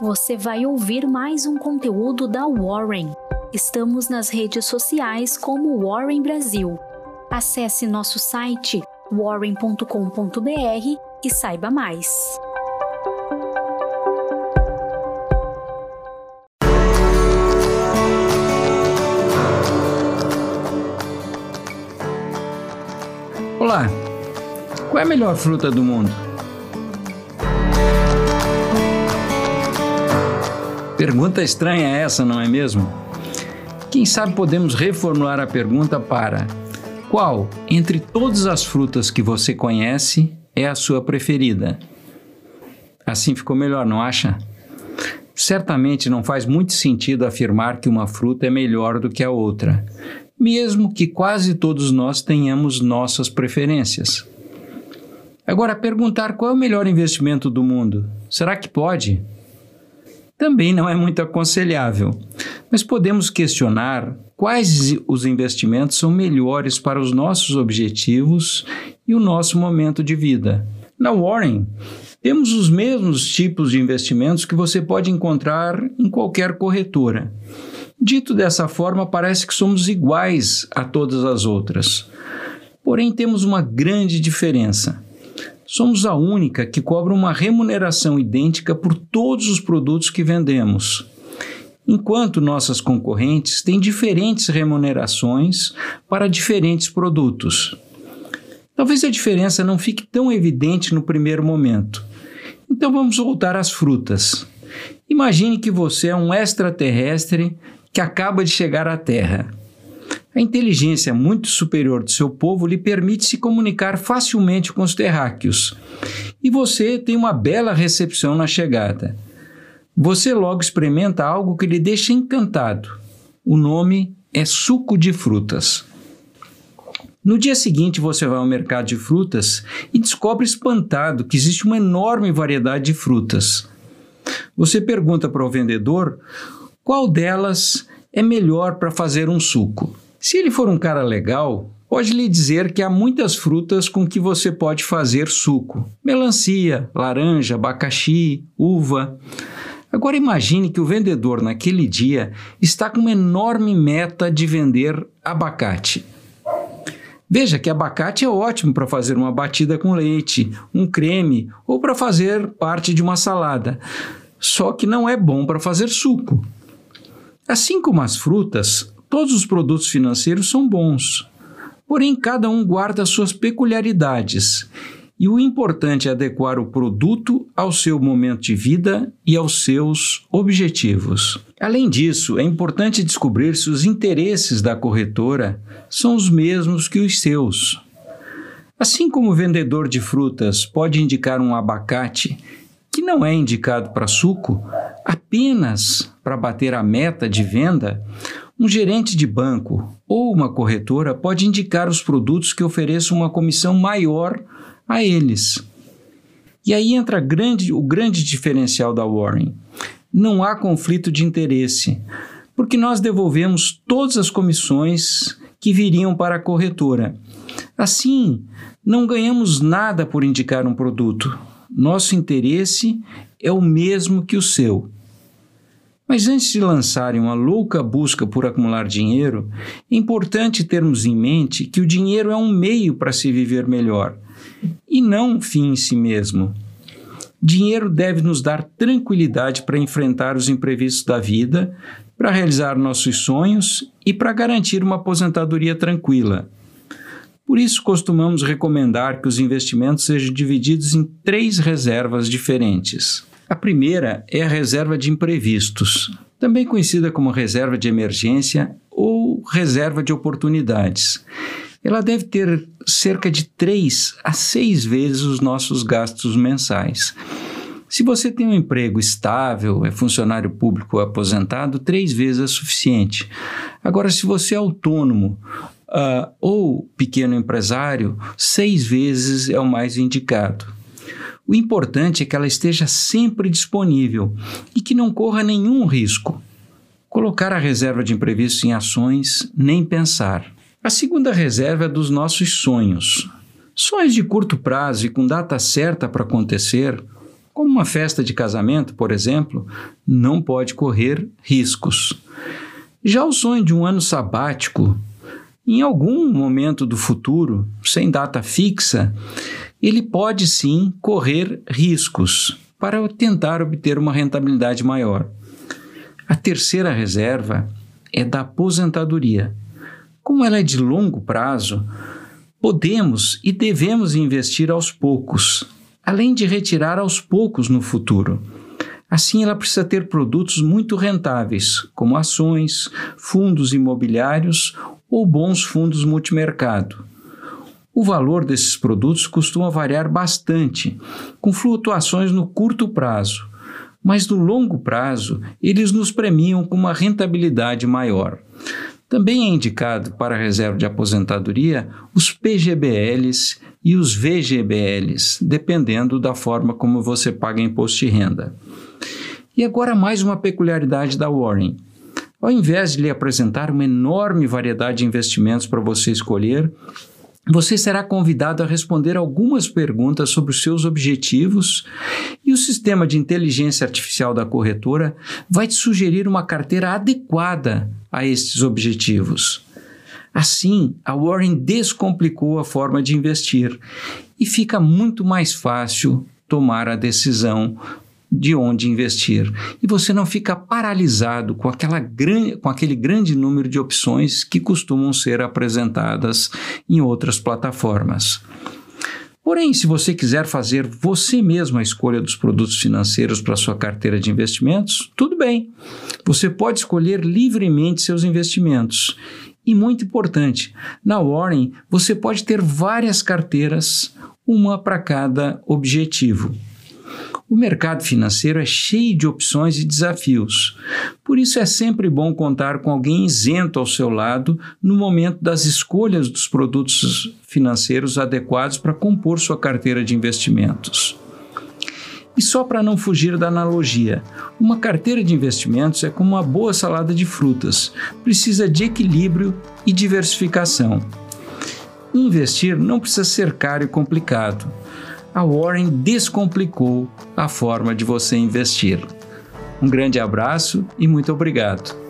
você vai ouvir mais um conteúdo da Warren. Estamos nas redes sociais como Warren Brasil. Acesse nosso site warren.com.br e saiba mais. Olá, qual é a melhor fruta do mundo? Pergunta estranha essa, não é mesmo? Quem sabe podemos reformular a pergunta para: qual, entre todas as frutas que você conhece, é a sua preferida? Assim ficou melhor, não acha? Certamente não faz muito sentido afirmar que uma fruta é melhor do que a outra, mesmo que quase todos nós tenhamos nossas preferências. Agora, perguntar qual é o melhor investimento do mundo, será que pode? Também não é muito aconselhável, mas podemos questionar quais os investimentos são melhores para os nossos objetivos e o nosso momento de vida. Na Warren, temos os mesmos tipos de investimentos que você pode encontrar em qualquer corretora. Dito dessa forma, parece que somos iguais a todas as outras. Porém, temos uma grande diferença. Somos a única que cobra uma remuneração idêntica por todos os produtos que vendemos, enquanto nossas concorrentes têm diferentes remunerações para diferentes produtos. Talvez a diferença não fique tão evidente no primeiro momento. Então vamos voltar às frutas. Imagine que você é um extraterrestre que acaba de chegar à Terra. A inteligência muito superior do seu povo lhe permite se comunicar facilmente com os terráqueos. E você tem uma bela recepção na chegada. Você logo experimenta algo que lhe deixa encantado. O nome é suco de frutas. No dia seguinte, você vai ao mercado de frutas e descobre espantado que existe uma enorme variedade de frutas. Você pergunta para o vendedor qual delas é melhor para fazer um suco. Se ele for um cara legal, pode lhe dizer que há muitas frutas com que você pode fazer suco: melancia, laranja, abacaxi, uva. Agora imagine que o vendedor naquele dia está com uma enorme meta de vender abacate. Veja que abacate é ótimo para fazer uma batida com leite, um creme ou para fazer parte de uma salada. Só que não é bom para fazer suco. Assim como as frutas, todos os produtos financeiros são bons. Porém, cada um guarda suas peculiaridades. E o importante é adequar o produto ao seu momento de vida e aos seus objetivos. Além disso, é importante descobrir se os interesses da corretora são os mesmos que os seus. Assim como o vendedor de frutas pode indicar um abacate que não é indicado para suco, apenas para bater a meta de venda, um gerente de banco ou uma corretora pode indicar os produtos que ofereçam uma comissão maior a eles. E aí entra grande, o grande diferencial da Warren. Não há conflito de interesse, porque nós devolvemos todas as comissões que viriam para a corretora. Assim, não ganhamos nada por indicar um produto. Nosso interesse é o mesmo que o seu. Mas antes de lançarem uma louca busca por acumular dinheiro, é importante termos em mente que o dinheiro é um meio para se viver melhor e não um fim em si mesmo. Dinheiro deve nos dar tranquilidade para enfrentar os imprevistos da vida, para realizar nossos sonhos e para garantir uma aposentadoria tranquila. Por isso, costumamos recomendar que os investimentos sejam divididos em três reservas diferentes. A primeira é a reserva de imprevistos, também conhecida como reserva de emergência ou reserva de oportunidades. Ela deve ter cerca de 3 a 6 vezes os nossos gastos mensais. Se você tem um emprego estável, é funcionário público ou aposentado, três vezes é suficiente. Agora, se você é autônomo uh, ou pequeno empresário, seis vezes é o mais indicado. O importante é que ela esteja sempre disponível e que não corra nenhum risco. Colocar a reserva de imprevistos em ações, nem pensar. A segunda reserva é dos nossos sonhos. Sonhos de curto prazo e com data certa para acontecer, como uma festa de casamento, por exemplo, não pode correr riscos. Já o sonho de um ano sabático, em algum momento do futuro, sem data fixa, ele pode sim correr riscos para tentar obter uma rentabilidade maior. A terceira reserva é da aposentadoria. Como ela é de longo prazo, podemos e devemos investir aos poucos, além de retirar aos poucos no futuro. Assim, ela precisa ter produtos muito rentáveis, como ações, fundos imobiliários ou bons fundos multimercado. O valor desses produtos costuma variar bastante, com flutuações no curto prazo, mas no longo prazo eles nos premiam com uma rentabilidade maior. Também é indicado para a reserva de aposentadoria os PGBLs e os VGBLs, dependendo da forma como você paga imposto de renda. E agora mais uma peculiaridade da Warren. Ao invés de lhe apresentar uma enorme variedade de investimentos para você escolher, você será convidado a responder algumas perguntas sobre os seus objetivos e o sistema de inteligência artificial da corretora vai te sugerir uma carteira adequada a estes objetivos. Assim, a Warren descomplicou a forma de investir e fica muito mais fácil tomar a decisão de onde investir. E você não fica paralisado com, aquela gran, com aquele grande número de opções que costumam ser apresentadas em outras plataformas. Porém, se você quiser fazer você mesmo a escolha dos produtos financeiros para sua carteira de investimentos, tudo bem. Você pode escolher livremente seus investimentos. E muito importante, na Warren você pode ter várias carteiras, uma para cada objetivo. O mercado financeiro é cheio de opções e desafios. Por isso é sempre bom contar com alguém isento ao seu lado no momento das escolhas dos produtos financeiros adequados para compor sua carteira de investimentos. E só para não fugir da analogia, uma carteira de investimentos é como uma boa salada de frutas, precisa de equilíbrio e diversificação. Investir não precisa ser caro e complicado a Warren descomplicou a forma de você investir. Um grande abraço e muito obrigado.